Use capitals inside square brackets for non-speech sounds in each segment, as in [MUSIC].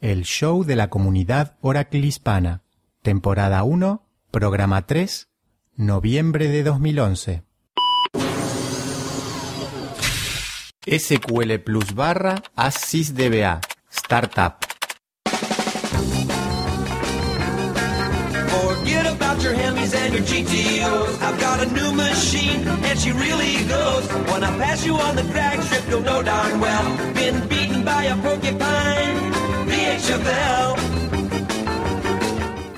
El show de la comunidad Oracle Hispana. Temporada 1, programa 3, noviembre de 2011. SQL Plus barra ASYS-DBA. Startup. Forget about your.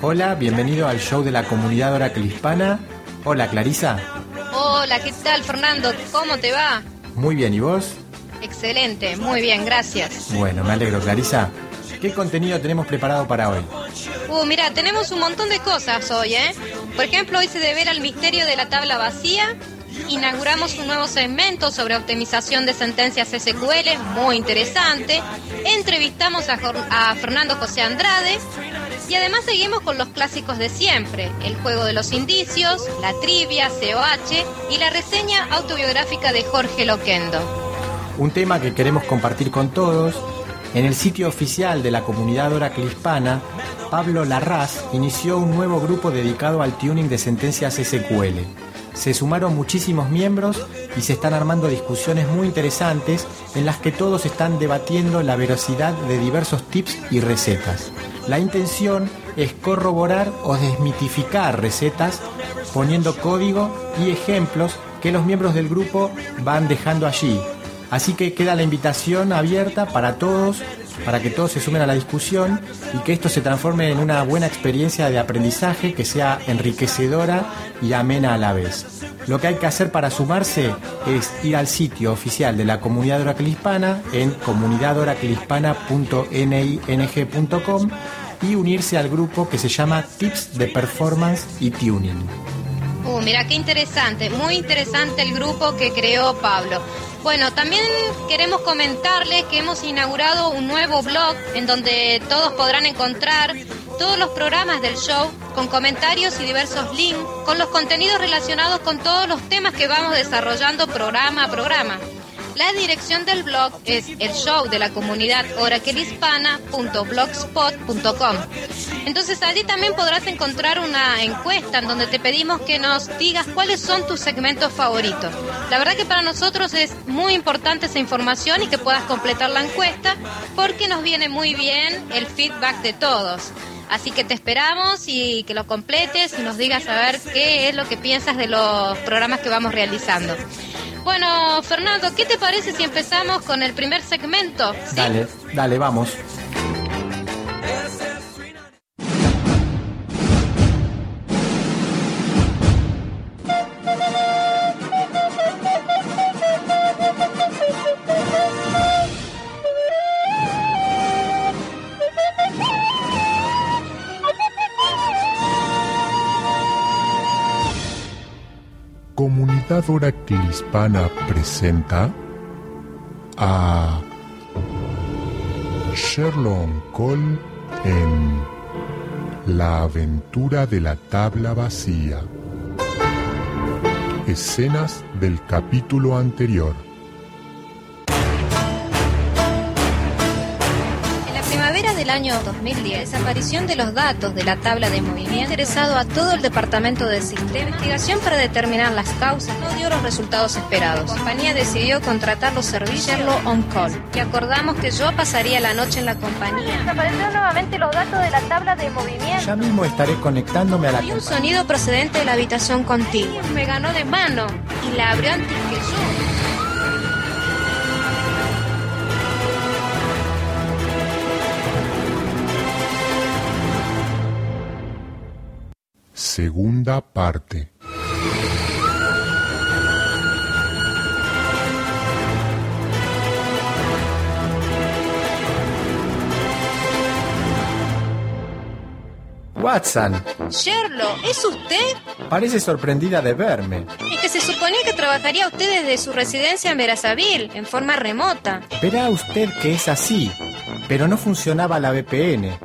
Hola, bienvenido al show de la comunidad Oracle Hispana. Hola, Clarisa. Hola, ¿qué tal Fernando? ¿Cómo te va? Muy bien, ¿y vos? Excelente, muy bien, gracias. Bueno, me alegro, Clarisa. ¿Qué contenido tenemos preparado para hoy? Uh, mira, tenemos un montón de cosas hoy, ¿eh? Por ejemplo, hoy se devela el misterio de la tabla vacía. Inauguramos un nuevo segmento sobre optimización de sentencias SQL, muy interesante. Entrevistamos a, Fernando José Andrade. Y además seguimos con los clásicos de siempre, el juego de los indicios, la trivia, COH y la reseña autobiográfica de Jorge Loquendo. Un tema que queremos compartir con todos. En el sitio oficial de la comunidad Oracle Hispana, Pablo Larraz inició un nuevo grupo dedicado al tuning de sentencias SQL. Se sumaron muchísimos miembros y se están armando discusiones muy interesantes en las que todos están debatiendo la veracidad de diversos tips y recetas. La intención es corroborar o desmitificar recetas poniendo código y ejemplos que los miembros del grupo van dejando allí, Así que queda la invitación abierta para todos, para que todos se sumen a la discusión y que esto se transforme en una buena experiencia de aprendizaje que sea enriquecedora y amena a la vez. Lo que hay que hacer para sumarse es ir al sitio oficial de la comunidad Oracle Hispana en comunidadoraclehispana.ning.com y unirse al grupo que se llama Tips de Performance y Tuning. Uh, mira qué interesante, muy interesante el grupo que creó Pablo. Bueno, también queremos comentarles que hemos inaugurado un nuevo blog en donde todos podrán encontrar todos los programas del show con comentarios y diversos links con los contenidos relacionados con todos los temas que vamos desarrollando programa a programa. La dirección del blog es el show de la comunidad oraclehispana.blogspot.com. Entonces allí también podrás encontrar una encuesta en donde te pedimos que nos digas cuáles son tus segmentos favoritos. La verdad que para nosotros es muy importante esa información y que puedas completar la encuesta porque nos viene muy bien el feedback de todos. Así que te esperamos y que lo completes y nos digas a ver qué es lo que piensas de los programas que vamos realizando. Bueno, Fernando, ¿qué te parece si empezamos con el primer segmento? ¿Sí? Dale, dale, vamos. Comunidad Oracle Hispana presenta a Sherlock Cole en La aventura de la tabla vacía. Escenas del capítulo anterior. Del año 2010, la desaparición de los datos de la tabla de movimiento interesado a todo el departamento de sistema. La investigación para determinar las causas no dio los resultados esperados. La compañía decidió contratar los servicios On Call y acordamos que yo pasaría la noche en la compañía. Desaparecieron nuevamente los datos de la tabla de movimiento. Ya mismo estaré conectándome a la Y un sonido procedente de la habitación contigua. Me ganó de mano y la abrió antes que yo. Segunda parte. Watson, Sherlock, ¿es usted? parece sorprendida de verme. Es que se suponía que trabajaría usted desde su residencia en Verazaville, en forma remota. Verá usted que es así, pero no funcionaba la VPN.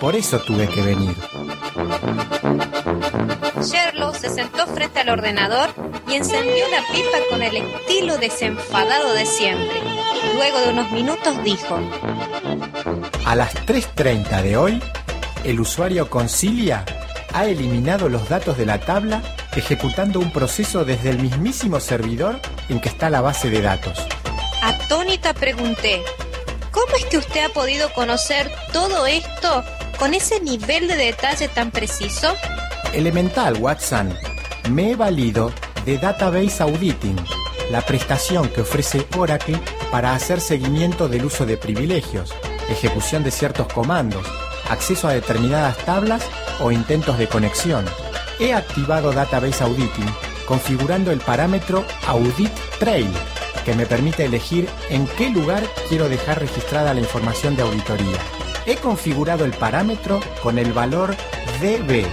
Por eso tuve que venir. Sherlock se sentó frente al ordenador y encendió la pipa con el estilo desenfadado de siempre. luego de unos minutos dijo, A las 3.30 de hoy, el usuario Concilia ha eliminado los datos de la tabla ejecutando un proceso desde el mismísimo servidor en que está la base de datos. atónita pregunté, ¿cómo es que usted ha podido conocer todo esto con ese nivel de detalle tan preciso? Elemental, Watson. Me he valido de Database Auditing, la prestación que ofrece Oracle para hacer seguimiento del uso de privilegios, ejecución de ciertos comandos, acceso a determinadas tablas o intentos de conexión. He activado Database Auditing configurando el parámetro Audit Trail, que me permite elegir en qué lugar quiero dejar registrada la información de auditoría. He configurado el parámetro con el valor DB,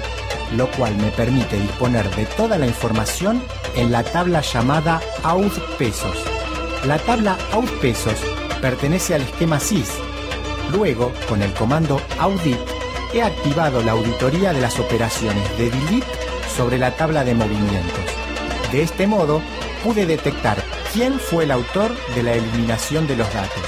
lo cual me permite disponer de toda la información en la tabla llamada Aud Pesos. La tabla Aud Pesos pertenece al esquema SIS. Luego, con el comando Audit, he activado la auditoría de las operaciones de delete sobre la tabla de movimientos. De este modo, pude detectar quién fue el autor de la eliminación de los datos.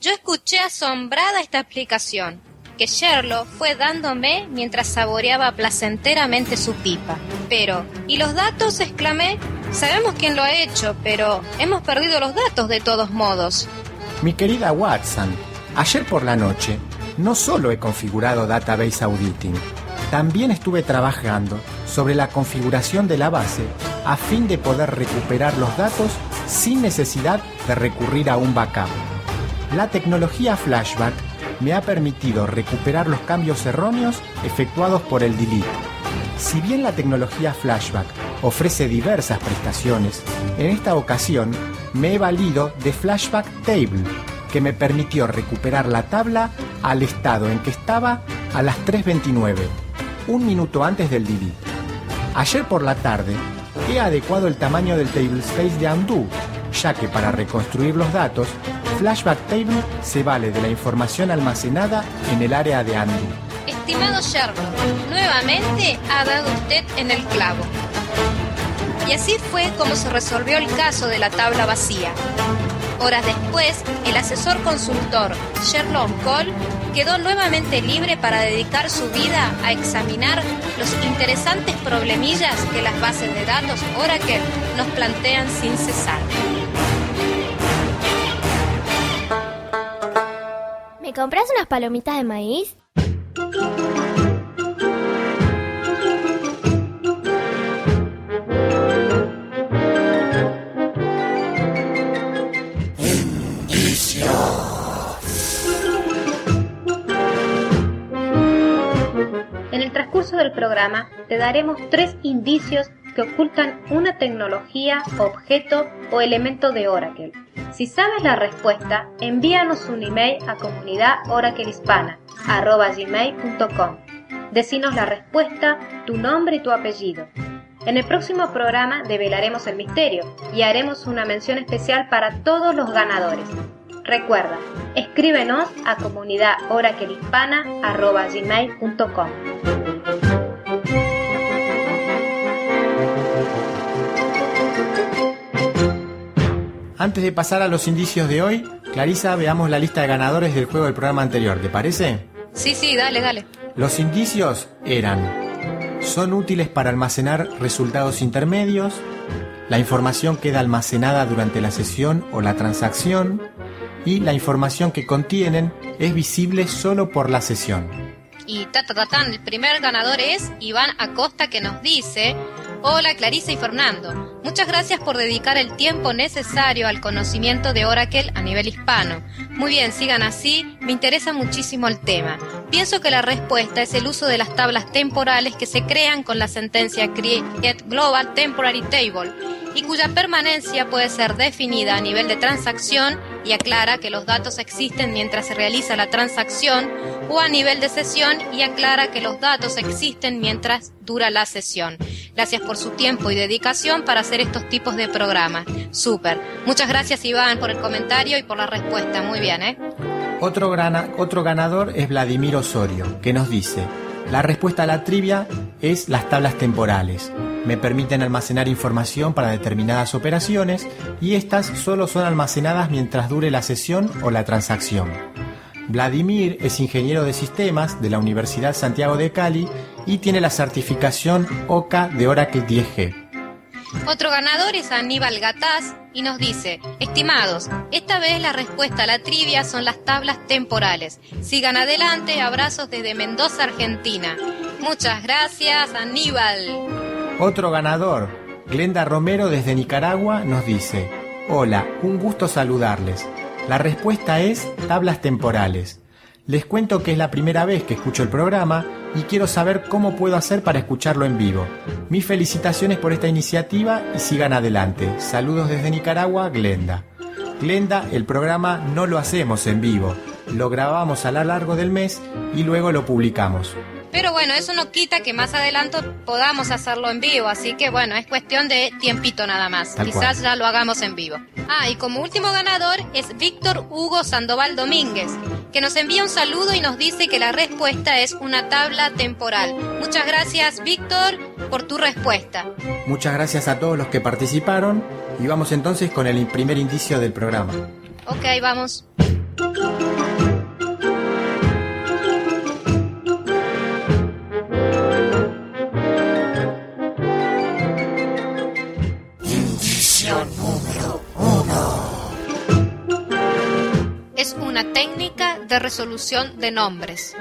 Yo escuché asombrada esta explicación que Sherlock fue dándome mientras saboreaba placenteramente su pipa. Pero, ¿y los datos? exclamé. Sabemos quién lo ha hecho, pero hemos perdido los datos de todos modos. Mi querida Watson, ayer por la noche no solo he configurado Database Auditing, también estuve trabajando sobre la configuración de la base a fin de poder recuperar los datos sin necesidad de recurrir a un backup. La tecnología Flashback me ha permitido recuperar los cambios erróneos efectuados por el delete. Si bien la tecnología Flashback ofrece diversas prestaciones, en esta ocasión me he valido de Flashback Table, que me permitió recuperar la tabla al estado en que estaba a las 3.29, un minuto antes del delete. Ayer por la tarde he adecuado el tamaño del table space de undo, ya que para reconstruir los datos, Flashback Table se vale de la información almacenada en el área de undo. Estimado Sherlock, nuevamente ha dado usted en el clavo. Y así fue como se resolvió el caso de la tabla vacía. Horas después, el asesor consultor Sherlock Cole quedó nuevamente libre para dedicar su vida a examinar los interesantes problemillas que las bases de datos Oracle nos plantean sin cesar. Compras unas palomitas de maíz? En el transcurso del programa te daremos tres indicios que ocultan una tecnología, objeto o elemento de Oracle. Si sabes la respuesta, envíanos un email a comunidad oraclehispana@gmail.com. Decinos la respuesta, tu nombre y tu apellido. En el próximo programa develaremos el misterio y haremos una mención especial para todos los ganadores. Recuerda, escríbenos a comunidad Antes de pasar a los indicios de hoy, Clarisa, veamos la lista de ganadores del juego del programa anterior, ¿te parece? Sí, sí, dale, dale. Los indicios eran, son útiles para almacenar resultados intermedios, la información queda almacenada durante la sesión o la transacción y la información que contienen es visible solo por la sesión. Y ta, ta, ta, tan, el primer ganador es Iván Acosta que nos dice, hola Clarisa y Fernando, muchas gracias por dedicar el tiempo necesario al conocimiento de Oracle a nivel hispano. Muy bien, sigan así, me interesa muchísimo el tema. Pienso que la respuesta es el uso de las tablas temporales que se crean con la sentencia Create Global Temporary Table y cuya permanencia puede ser definida a nivel de transacción y aclara que los datos existen mientras se realiza la transacción o a nivel de sesión y aclara que los datos existen mientras dura la sesión. Gracias por su tiempo y dedicación para hacer estos tipos de programas. Súper. Muchas gracias Iván por el comentario y por la respuesta. Muy bien, ¿eh? Otro, grana- otro ganador es Vladimir Osorio, que nos dice, La respuesta a la trivia es las tablas temporales. Me permiten almacenar información para determinadas operaciones y estas solo son almacenadas mientras dure la sesión o la transacción. Vladimir es ingeniero de sistemas de la Universidad Santiago de Cali y tiene la certificación OCA de Oracle 10G. Otro ganador es Aníbal Gataz y nos dice, estimados, esta vez la respuesta a la trivia son las tablas temporales. Sigan adelante, abrazos desde Mendoza, Argentina. Muchas gracias, Aníbal. Otro ganador, Glenda Romero desde Nicaragua, nos dice, hola, un gusto saludarles. La respuesta es tablas temporales. Les cuento que es la primera vez que escucho el programa y quiero saber cómo puedo hacer para escucharlo en vivo. Mis felicitaciones por esta iniciativa y sigan adelante. Saludos desde Nicaragua, Glenda. Glenda, el programa no lo hacemos en vivo, lo grabamos a lo largo del mes y luego lo publicamos. Pero bueno, eso no quita que más adelante podamos hacerlo en vivo, así que bueno, es cuestión de tiempito nada más. Tal Quizás cual. ya lo hagamos en vivo. Ah, y como último ganador es Víctor Hugo Sandoval Domínguez, que nos envía un saludo y nos dice que la respuesta es una tabla temporal. Muchas gracias, Víctor, por tu respuesta. Muchas gracias a todos los que participaron y vamos entonces con el primer indicio del programa. Ok, vamos. De resolución de nombres.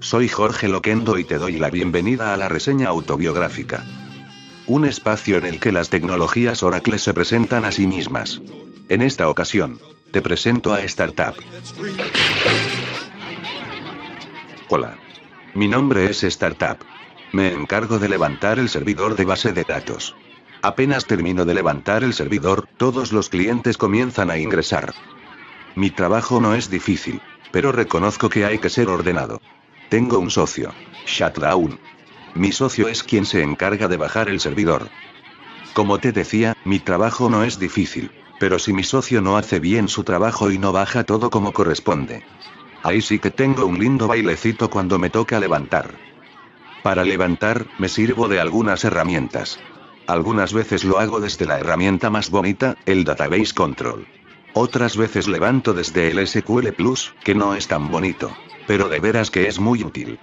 Soy Jorge Loquendo y te doy la bienvenida a la reseña autobiográfica. Un espacio en el que las tecnologías Oracle se presentan a sí mismas. En esta ocasión, te presento a Startup. Hola. Mi nombre es Startup. Me encargo de levantar el servidor de base de datos. Apenas termino de levantar el servidor, todos los clientes comienzan a ingresar. Mi trabajo no es difícil, pero reconozco que hay que ser ordenado. Tengo un socio, Shutdown. Mi socio es quien se encarga de bajar el servidor. Como te decía, mi trabajo no es difícil, pero si mi socio no hace bien su trabajo y no baja todo como corresponde. Ahí sí que tengo un lindo bailecito cuando me toca levantar. Para levantar, me sirvo de algunas herramientas. Algunas veces lo hago desde la herramienta más bonita, el Database Control. Otras veces levanto desde el SQL Plus, que no es tan bonito. Pero de veras que es muy útil.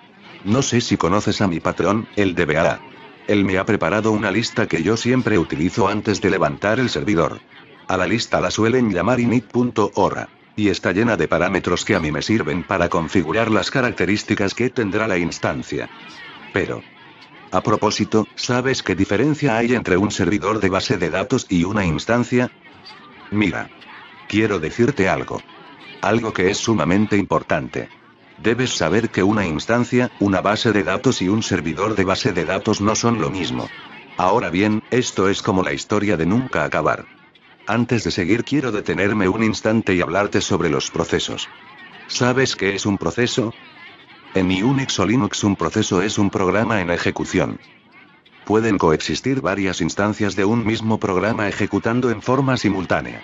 No sé si conoces a mi patrón, el DBA. Él me ha preparado una lista que yo siempre utilizo antes de levantar el servidor. A la lista la suelen llamar init.ora. Y está llena de parámetros que a mí me sirven para configurar las características que tendrá la instancia. Pero... A propósito, ¿sabes qué diferencia hay entre un servidor de base de datos y una instancia? Mira. Quiero decirte algo. Algo que es sumamente importante. Debes saber que una instancia, una base de datos y un servidor de base de datos no son lo mismo. Ahora bien, esto es como la historia de nunca acabar. Antes de seguir quiero detenerme un instante y hablarte sobre los procesos. ¿Sabes qué es un proceso? En Unix o Linux un proceso es un programa en ejecución. Pueden coexistir varias instancias de un mismo programa ejecutando en forma simultánea.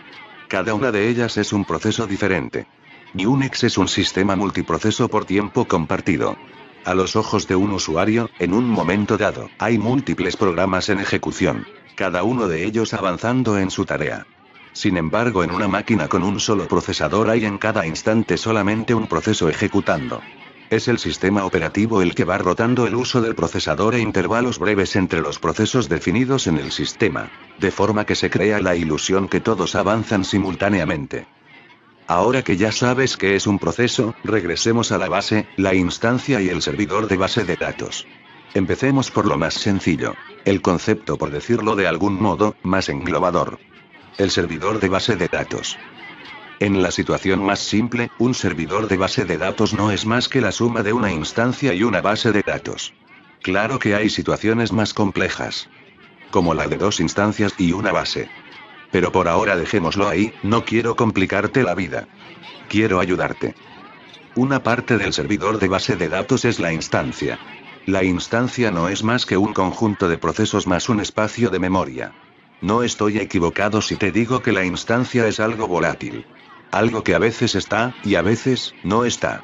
Cada una de ellas es un proceso diferente. Unix es un sistema multiproceso por tiempo compartido. A los ojos de un usuario, en un momento dado, hay múltiples programas en ejecución, cada uno de ellos avanzando en su tarea. Sin embargo, en una máquina con un solo procesador hay en cada instante solamente un proceso ejecutando. Es el sistema operativo el que va rotando el uso del procesador e intervalos breves entre los procesos definidos en el sistema, de forma que se crea la ilusión que todos avanzan simultáneamente. Ahora que ya sabes qué es un proceso, regresemos a la base, la instancia y el servidor de base de datos. Empecemos por lo más sencillo, el concepto por decirlo de algún modo, más englobador. El servidor de base de datos. En la situación más simple, un servidor de base de datos no es más que la suma de una instancia y una base de datos. Claro que hay situaciones más complejas. Como la de dos instancias y una base. Pero por ahora dejémoslo ahí, no quiero complicarte la vida. Quiero ayudarte. Una parte del servidor de base de datos es la instancia. La instancia no es más que un conjunto de procesos más un espacio de memoria. No estoy equivocado si te digo que la instancia es algo volátil. Algo que a veces está, y a veces, no está.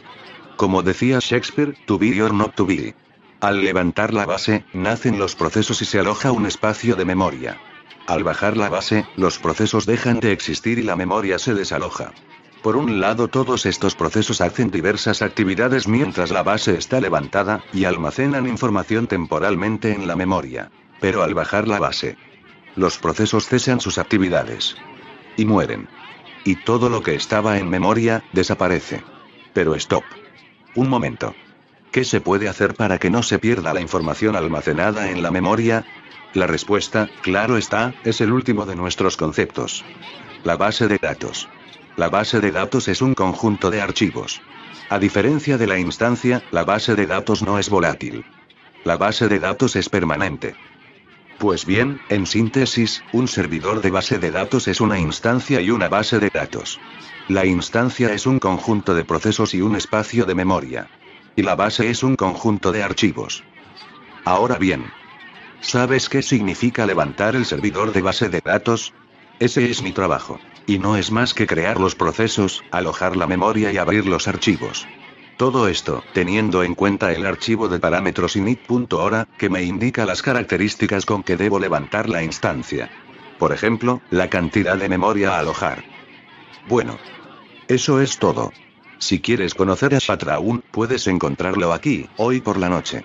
Como decía Shakespeare, to be or not to be. Al levantar la base, nacen los procesos y se aloja un espacio de memoria. Al bajar la base, los procesos dejan de existir y la memoria se desaloja. Por un lado, todos estos procesos hacen diversas actividades mientras la base está levantada, y almacenan información temporalmente en la memoria. Pero al bajar la base, los procesos cesan sus actividades. Y mueren. Y todo lo que estaba en memoria, desaparece. Pero stop. Un momento. ¿Qué se puede hacer para que no se pierda la información almacenada en la memoria? La respuesta, claro está, es el último de nuestros conceptos. La base de datos. La base de datos es un conjunto de archivos. A diferencia de la instancia, la base de datos no es volátil. La base de datos es permanente. Pues bien, en síntesis, un servidor de base de datos es una instancia y una base de datos. La instancia es un conjunto de procesos y un espacio de memoria. Y la base es un conjunto de archivos. Ahora bien, ¿sabes qué significa levantar el servidor de base de datos? Ese es mi trabajo. Y no es más que crear los procesos, alojar la memoria y abrir los archivos. Todo esto, teniendo en cuenta el archivo de parámetros init.hora, que me indica las características con que debo levantar la instancia. Por ejemplo, la cantidad de memoria a alojar. Bueno. Eso es todo. Si quieres conocer a Shatraun, puedes encontrarlo aquí, hoy por la noche.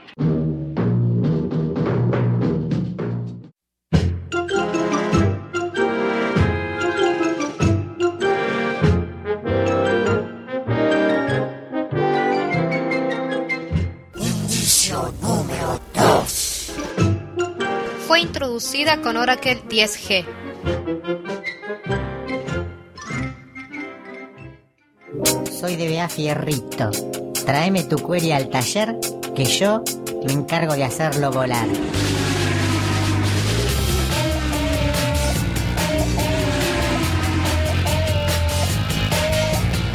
Con Oracle 10G. Soy DBA Fierrito. Tráeme tu query al taller que yo me encargo de hacerlo volar.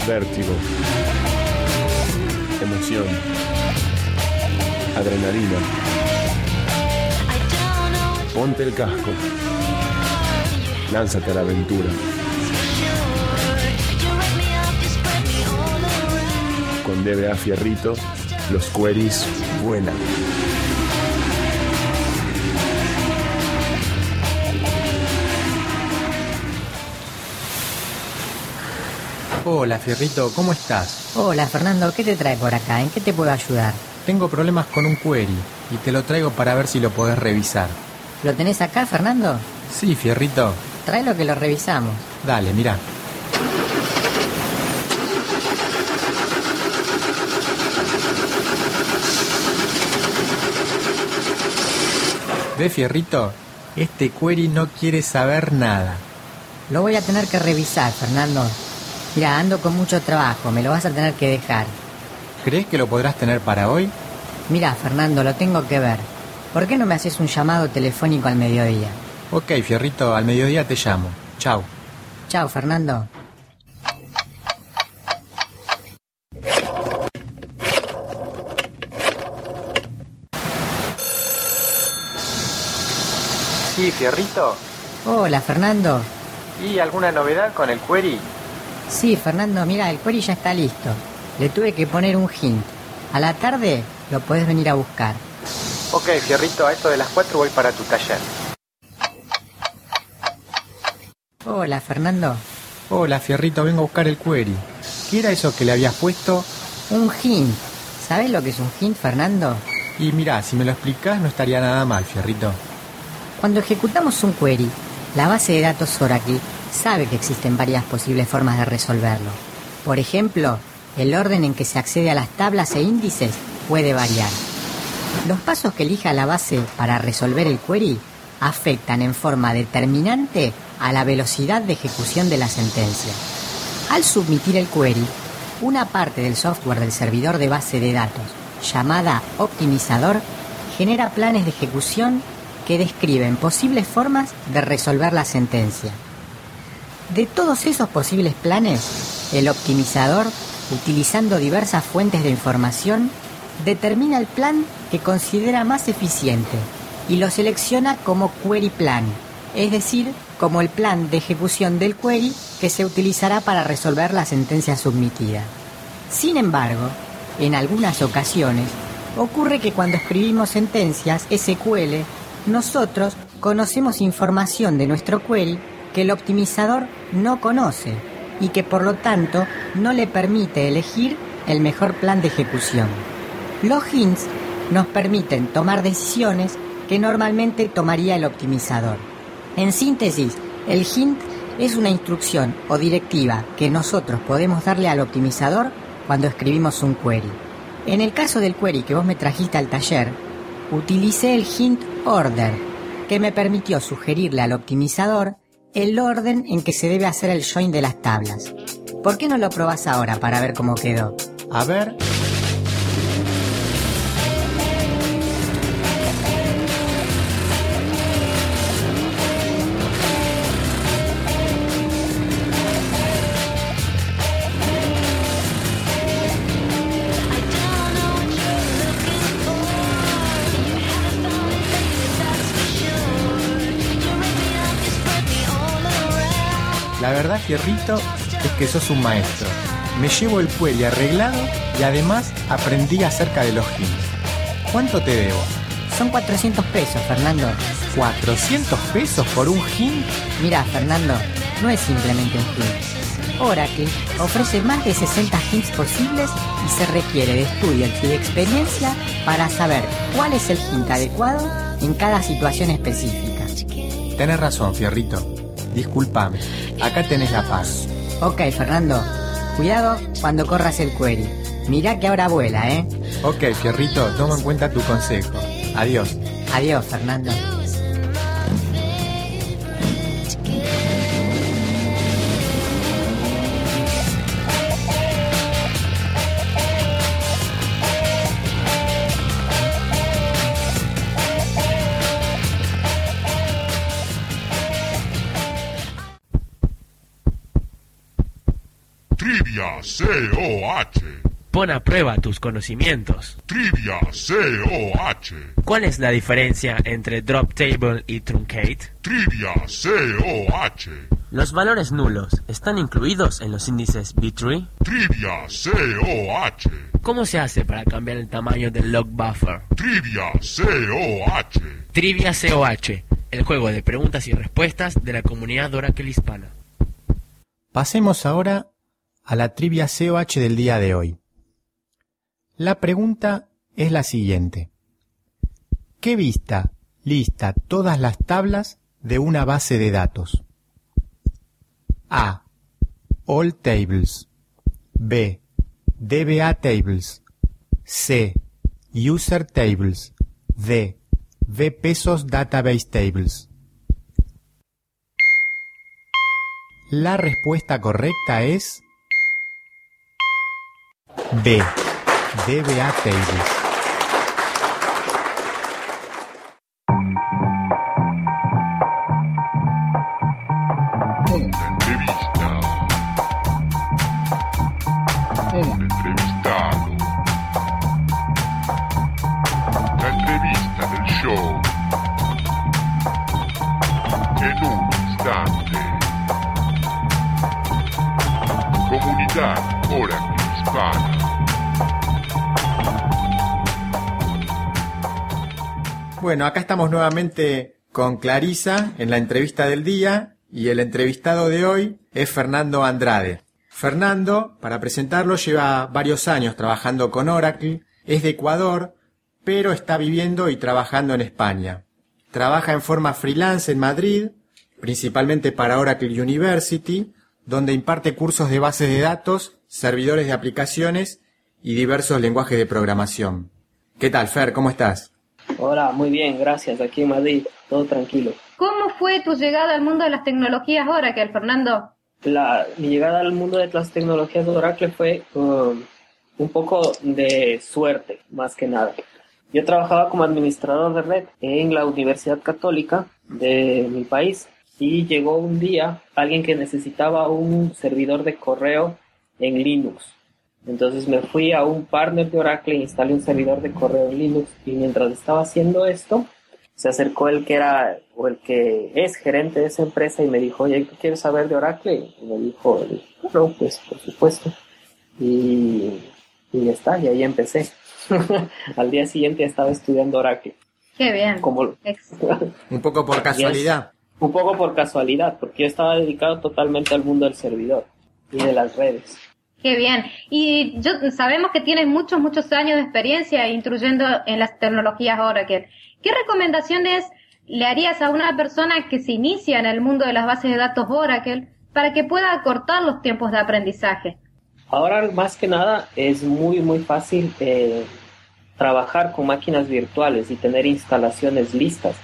Vértigo. Emoción. Adrenalina. Ponte el casco. Lánzate a la aventura. Con DBA Fierrito, los queries vuelan. Hola, Fierrito, ¿cómo estás? Hola Fernando, ¿qué te trae por acá? ¿En qué te puedo ayudar? Tengo problemas con un query y te lo traigo para ver si lo podés revisar. ¿Lo tenés acá, Fernando? Sí, Fierrito. Tráelo que lo revisamos. Dale, mira. ¿Ves, Fierrito? Este query no quiere saber nada. Lo voy a tener que revisar, Fernando. Mira, ando con mucho trabajo, me lo vas a tener que dejar. ¿Crees que lo podrás tener para hoy? Mira, Fernando, lo tengo que ver. ¿Por qué no me haces un llamado telefónico al mediodía? Ok, Fierrito, al mediodía te llamo. Chao. Chao, Fernando. Sí, Fierrito. Hola, Fernando. ¿Y alguna novedad con el query? Sí, Fernando, mira, el query ya está listo. Le tuve que poner un hint. A la tarde lo podés venir a buscar. Ok, Fierrito, a esto de las 4 voy para tu taller. Hola, Fernando. Hola, Fierrito, vengo a buscar el query. ¿Qué era eso que le habías puesto? Un hint. ¿Sabes lo que es un hint, Fernando? Y mirá, si me lo explicás no estaría nada mal, Fierrito. Cuando ejecutamos un query, la base de datos Oracle sabe que existen varias posibles formas de resolverlo. Por ejemplo, el orden en que se accede a las tablas e índices puede variar. Los pasos que elija la base para resolver el query afectan en forma determinante a la velocidad de ejecución de la sentencia. Al submitir el query, una parte del software del servidor de base de datos, llamada optimizador, genera planes de ejecución que describen posibles formas de resolver la sentencia. De todos esos posibles planes, el optimizador, utilizando diversas fuentes de información, determina el plan que considera más eficiente y lo selecciona como query plan, es decir, como el plan de ejecución del query que se utilizará para resolver la sentencia submitida. Sin embargo, en algunas ocasiones, ocurre que cuando escribimos sentencias SQL, nosotros conocemos información de nuestro query que el optimizador no conoce y que por lo tanto no le permite elegir el mejor plan de ejecución. Los hints nos permiten tomar decisiones que normalmente tomaría el optimizador. En síntesis, el hint es una instrucción o directiva que nosotros podemos darle al optimizador cuando escribimos un query. En el caso del query que vos me trajiste al taller, utilicé el hint order, que me permitió sugerirle al optimizador el orden en que se debe hacer el join de las tablas. ¿Por qué no lo probás ahora para ver cómo quedó? A ver, Fierrito, es que sos un maestro. Me llevo el query arreglado y además aprendí acerca de los hints. ¿Cuánto te debo? Son 400 pesos, Fernando. ¿400 pesos por un hint? Mira, Fernando, no es simplemente un hint. Oracle ofrece más de 60 hints posibles y se requiere de estudio y de experiencia para saber cuál es el hint adecuado en cada situación específica. Tenés razón, Fierrito. Disculpame. Acá tenés la paz. Ok, Fernando, cuidado cuando corras el query. Mirá que ahora vuela, ¿eh? Ok, Fierrito, toma en cuenta tu consejo. Adiós. Adiós, Fernando. COH. Pon a prueba tus conocimientos. Trivia COH. ¿Cuál es la diferencia entre drop table y truncate? Trivia COH. ¿Los valores nulos están incluidos en los índices B-tree? Trivia COH. ¿Cómo se hace para cambiar el tamaño del log buffer? Trivia COH. Trivia COH, el juego de preguntas y respuestas de la comunidad Oracle hispana. Pasemos ahora a la trivia COH del día de hoy. La pregunta es la siguiente. ¿Qué vista lista todas las tablas de una base de datos? A. All tables. B. DBA tables. C. User tables. D. VPesos database tables. La respuesta correcta es B. DBA tables. Bueno, acá estamos nuevamente con Clarisa en la entrevista del día y el entrevistado de hoy es Fernando Andrade. Fernando, para presentarlo, lleva varios años trabajando con Oracle, es de Ecuador, pero está viviendo y trabajando en España. Trabaja en forma freelance en Madrid, principalmente para Oracle University, donde imparte cursos de bases de datos, servidores de aplicaciones y diversos lenguajes de programación. ¿Qué tal, Fer? ¿Cómo estás? Hola, muy bien, gracias. Aquí en Madrid, todo tranquilo. ¿Cómo fue tu llegada al mundo de las tecnologías Oracle, Fernando? La, mi llegada al mundo de las tecnologías Oracle fue um, un poco de suerte, más que nada. Yo trabajaba como administrador de red en la Universidad Católica de mi país y llegó un día alguien que necesitaba un servidor de correo en Linux. Entonces me fui a un partner de Oracle e instalé un servidor de correo en Linux y mientras estaba haciendo esto, se acercó el que era o el que es gerente de esa empresa y me dijo, oye, ¿tú quieres saber de Oracle? Y me dijo, claro, pues por supuesto. Y, y ya está, y ahí empecé. [LAUGHS] Al día siguiente estaba estudiando Oracle. Qué bien. Como, [LAUGHS] Un poco por casualidad. un poco por casualidad, porque yo estaba dedicado totalmente al mundo del servidor y de las redes. Qué bien. Y yo, sabemos que tienes muchos, muchos años de experiencia instruyendo en las tecnologías Oracle. ¿Qué recomendaciones le harías a una persona que se inicia en el mundo de las bases de datos Oracle para que pueda acortar los tiempos de aprendizaje? Ahora, más que nada, es muy, muy fácil eh, trabajar con máquinas virtuales y tener instalaciones listas.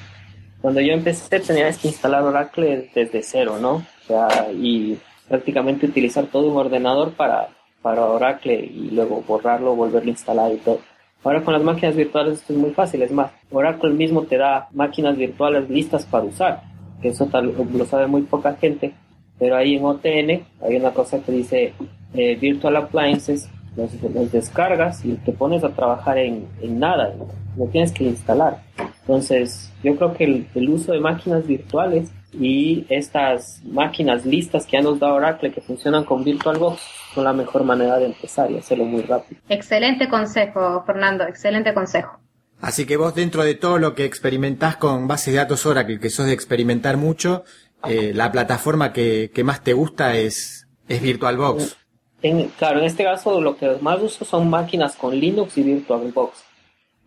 Cuando yo empecé tenías que instalar Oracle desde cero, ¿no? O sea, y prácticamente utilizar todo un ordenador para, para Oracle y luego borrarlo, volverlo a instalar y todo. Ahora con las máquinas virtuales esto es muy fácil, es más, Oracle mismo te da máquinas virtuales listas para usar, que eso tal, lo sabe muy poca gente, pero ahí en OTN hay una cosa que dice eh, Virtual Appliances, los, los, descargas y te pones a trabajar en, en nada, no tienes que instalar. Entonces, yo creo que el, el uso de máquinas virtuales y estas máquinas listas que ya nos da Oracle que funcionan con VirtualBox son la mejor manera de empezar y hacerlo muy rápido. Excelente consejo, Fernando, excelente consejo. Así que vos dentro de todo lo que experimentás con bases de datos Oracle, que sos de experimentar mucho, eh, la plataforma que, que, más te gusta es, es VirtualBox. En, claro, en este caso lo que más uso son máquinas con Linux y VirtualBox.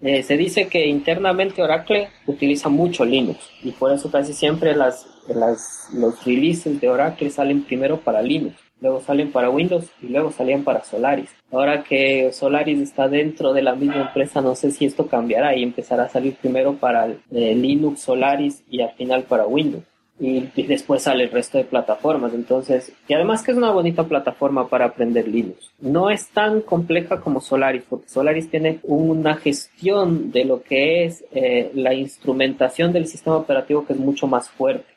Eh, se dice que internamente Oracle utiliza mucho Linux y por eso casi siempre las, las, los releases de Oracle salen primero para Linux, luego salen para Windows y luego salían para Solaris. Ahora que Solaris está dentro de la misma empresa, no sé si esto cambiará y empezará a salir primero para eh, Linux, Solaris y al final para Windows y después sale el resto de plataformas. Entonces, y además que es una bonita plataforma para aprender Linux. No es tan compleja como Solaris, porque Solaris tiene una gestión de lo que es eh, la instrumentación del sistema operativo que es mucho más fuerte.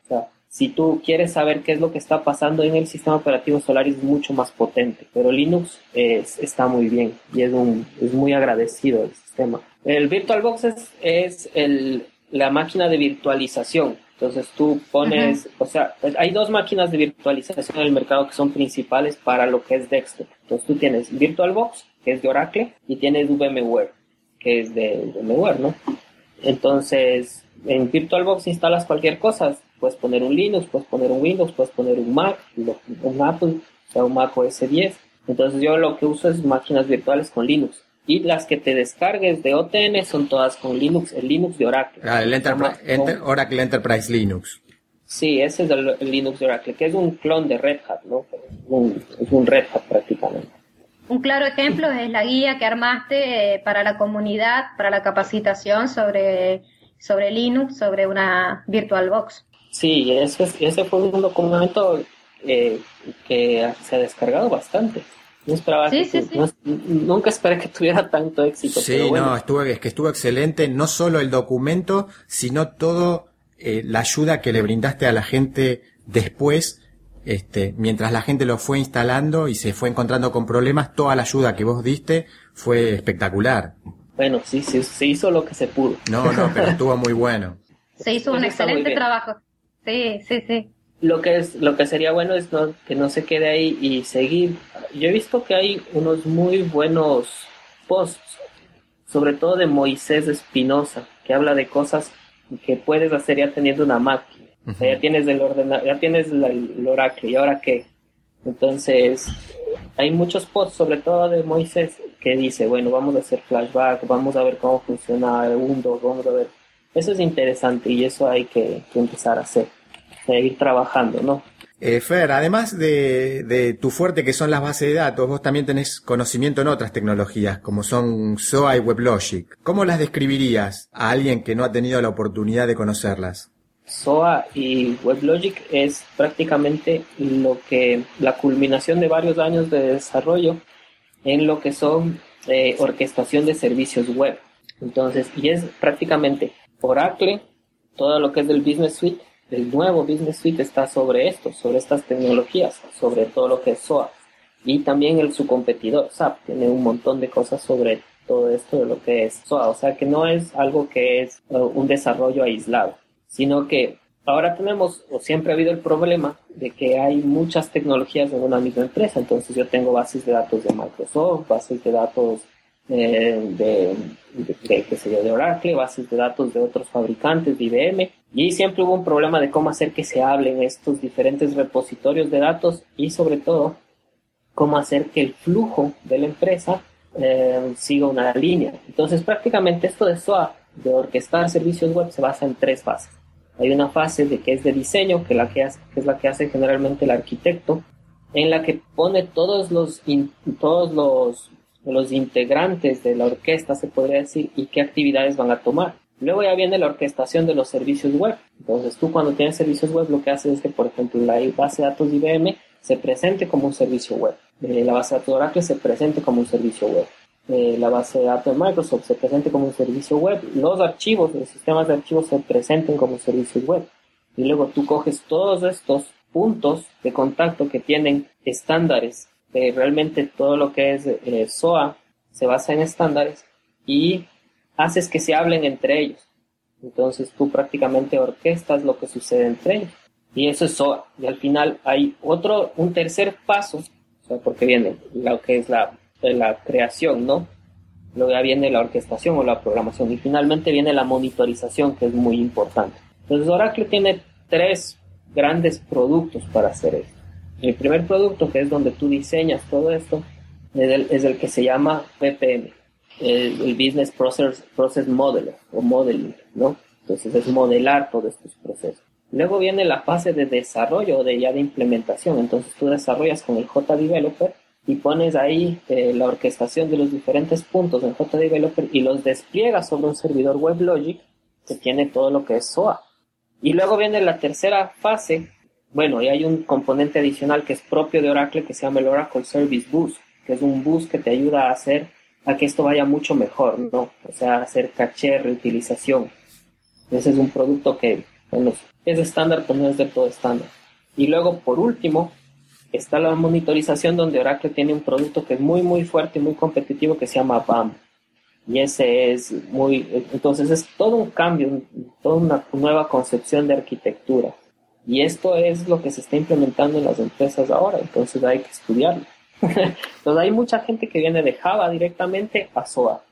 Si tú quieres saber qué es lo que está pasando en el sistema operativo Solaris es mucho más potente, pero Linux es, está muy bien y es, un, es muy agradecido el sistema. El VirtualBox es, es el, la máquina de virtualización entonces tú pones, uh -huh. o sea, hay dos máquinas de virtualización en el mercado que son principales para lo que es desktop. Entonces tú tienes VirtualBox, que es de Oracle, y tienes VMware, que es de VMware, ¿no? Entonces, en VirtualBox instalas cualquier cosa. Puedes poner un Linux, puedes poner un Windows, puedes poner un Mac, un Apple, o sea, un Mac OS 10. Entonces yo lo que uso es máquinas virtuales con Linux y las que te descargues de OTN son todas con Linux, el Linux de Oracle. Ah, el Enterprise, Enter, Oracle Enterprise Linux. Sí, ese es el, el, Linux de Oracle, que es un clon de Red Hat, ¿no? Un, es un Red Hat prácticamente. Un claro ejemplo es la guía que armaste eh, para la comunidad, para la capacitación sobre, sobre Linux, sobre una VirtualBox. Sí, ese, ese fue un documento eh, que se ha descargado bastante. No esperaba sí, que sí, tu, sí. No, nunca esperé que tuviera tanto éxito. Sí, pero bueno. no, estuvo, es que estuvo excelente, no solo el documento, sino todo eh, la ayuda que le brindaste a la gente después, este, mientras la gente lo fue instalando y se fue encontrando con problemas, toda la ayuda que vos diste fue espectacular. Bueno, sí, sí, se hizo lo que se pudo. No, no, pero estuvo muy bueno. Se hizo un Eso excelente trabajo. Sí, sí, sí. Lo que es, lo que sería bueno es no, que no se quede ahí y seguir. Yo he visto que hay unos muy buenos posts, sobre todo de Moisés Espinosa, que habla de cosas que puedes hacer ya teniendo una máquina. O sea, ya tienes el ordenador, ya tienes la- el Oracle, ¿y ahora qué? Entonces, hay muchos posts, sobre todo de Moisés, que dice, bueno, vamos a hacer flashback, vamos a ver cómo funciona Windows, vamos a ver. Eso es interesante y eso hay que, que empezar a hacer, seguir trabajando, ¿no? Eh, Fer, además de, de tu fuerte que son las bases de datos, vos también tenés conocimiento en otras tecnologías, como son SOA y WebLogic. ¿Cómo las describirías a alguien que no ha tenido la oportunidad de conocerlas? SOA y WebLogic es prácticamente lo que la culminación de varios años de desarrollo en lo que son eh, orquestación de servicios web. Entonces, y es prácticamente Oracle, todo lo que es del Business Suite, el nuevo Business Suite está sobre esto, sobre estas tecnologías, sobre todo lo que es SOA. Y también el su competidor, SAP, tiene un montón de cosas sobre todo esto de lo que es SOA. O sea que no es algo que es uh, un desarrollo aislado, sino que ahora tenemos, o siempre ha habido el problema de que hay muchas tecnologías en una misma empresa. Entonces yo tengo bases de datos de Microsoft, bases de datos eh, de, qué sé de Oracle, bases de datos de otros fabricantes, de IBM. Y siempre hubo un problema de cómo hacer que se hablen estos diferentes repositorios de datos y sobre todo cómo hacer que el flujo de la empresa eh, siga una línea. Entonces prácticamente esto de SOA, de orquestar servicios web, se basa en tres fases. Hay una fase de que es de diseño, que, la que, es la que hace generalmente el arquitecto, en la que pone todos los, todos los los integrantes de la orquesta, se podría decir, y qué actividades van a tomar. Luego ya viene la orquestación de los servicios web. Entonces tú cuando tienes servicios web lo que haces es que, por ejemplo, la base de datos de IBM se presente como un servicio web. Eh, la base de datos de Oracle se presente como un servicio web. Eh, la base de datos de Microsoft se presente como un servicio web. Los archivos, los sistemas de archivos se presenten como servicios web. Y luego tú coges todos estos puntos de contacto que tienen estándares realmente todo lo que es eh, SOA se basa en estándares y haces que se hablen entre ellos. Entonces tú prácticamente orquestas lo que sucede entre ellos. Y eso es SOA. Y al final hay otro, un tercer paso, porque viene lo que es la, la creación, ¿no? Luego ya viene la orquestación o la programación. Y finalmente viene la monitorización, que es muy importante. Entonces Oracle tiene tres grandes productos para hacer esto. El primer producto, que es donde tú diseñas todo esto, es el, que se llama BPM, el, Business Process, Process Modeler o Modeling, ¿no? Entonces es modelar todos estos procesos. Luego viene la fase de desarrollo de ya de implementación. Entonces tú desarrollas con el JDeveloper y pones ahí eh, la orquestación de los diferentes puntos en JDeveloper y los despliegas sobre un servidor WebLogic que tiene todo lo que es SOA. Y luego viene la tercera fase, bueno, y hay un componente adicional que es propio de Oracle que se llama el Oracle Service Bus, que es un bus que te ayuda a hacer a que esto vaya mucho mejor, ¿no? O sea, hacer caché, reutilización. Ese es un producto que, bueno, es estándar, pero no es del todo estándar. Y luego, por último, está la monitorización donde Oracle tiene un producto que es muy, muy fuerte y muy competitivo que se llama BAM. Y ese es muy, entonces es todo un cambio, toda una nueva concepción de arquitectura. Y esto es lo que se está implementando en las empresas ahora, entonces hay que estudiarlo. [LAUGHS] entonces hay mucha gente que viene de Java directamente a SOA,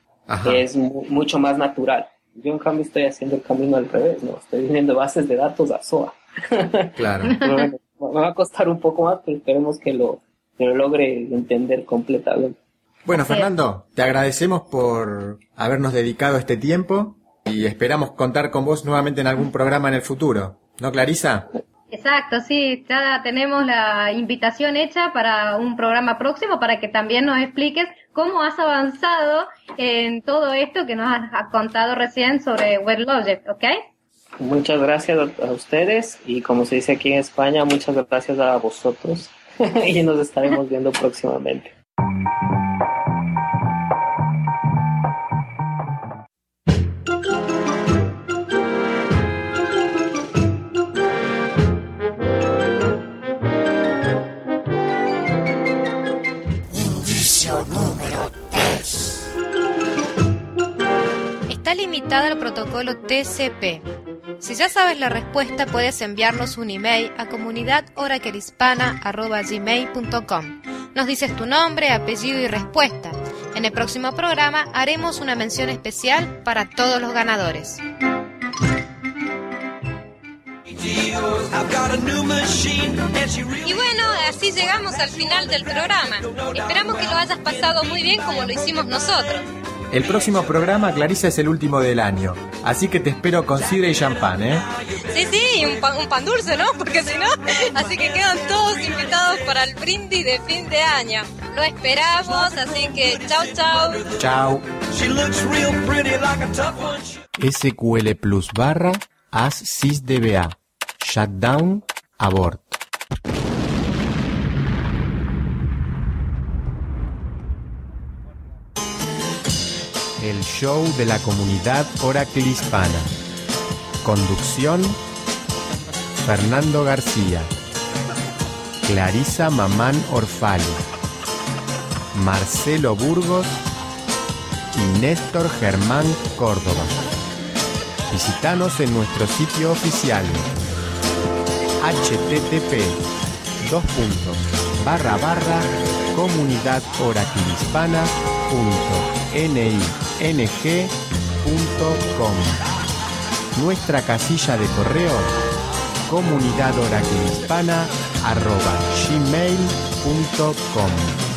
que es mucho más natural. Yo en cambio estoy haciendo el camino al revés, ¿no? Estoy viniendo bases de datos a SOA. [LAUGHS] claro. me va a costar un poco más, pero esperemos que lo, que lo logre entender completamente. Bueno, Fernando, te agradecemos por habernos dedicado este tiempo y esperamos contar con vos nuevamente en algún programa en el futuro. ¿No, Clarisa? Exacto, sí, ya tenemos la invitación hecha para un programa próximo para que también nos expliques cómo has avanzado en todo esto que nos has contado recién sobre WebLogic, ¿ok? Muchas gracias a ustedes y como se dice aquí en España, muchas gracias a vosotros [LAUGHS] y nos estaremos viendo próximamente. Limitada al protocolo TCP. Si ya sabes la respuesta, puedes enviarnos un email a comunidadhoraquehispana.gmail.com. Nos dices tu nombre, apellido y respuesta. En el próximo programa haremos una mención especial para todos los ganadores. Y bueno, así llegamos al final del programa. Esperamos que lo hayas pasado muy bien como lo hicimos nosotros. El próximo programa, Clarisa, es el último del año. Así que te espero con sidra y champán, ¿eh? Sí, sí, un pan, un pan dulce, ¿no? [LAUGHS] Porque si no, así que quedan todos invitados para el brindis de fin de año. Lo esperamos, así que chao, chao. Chao. SQL Plus barra as sysdba. Shutdown abort. El show de la comunidad Oracle Hispana. Conducción, Fernando García, Clarisa Mamán Orfali, Marcelo Burgos y Néstor Germán Córdoba. Visítanos en nuestro sitio oficial http dos barra comunidadoraclihispana.ning.com Nuestra casilla de correo gmail.com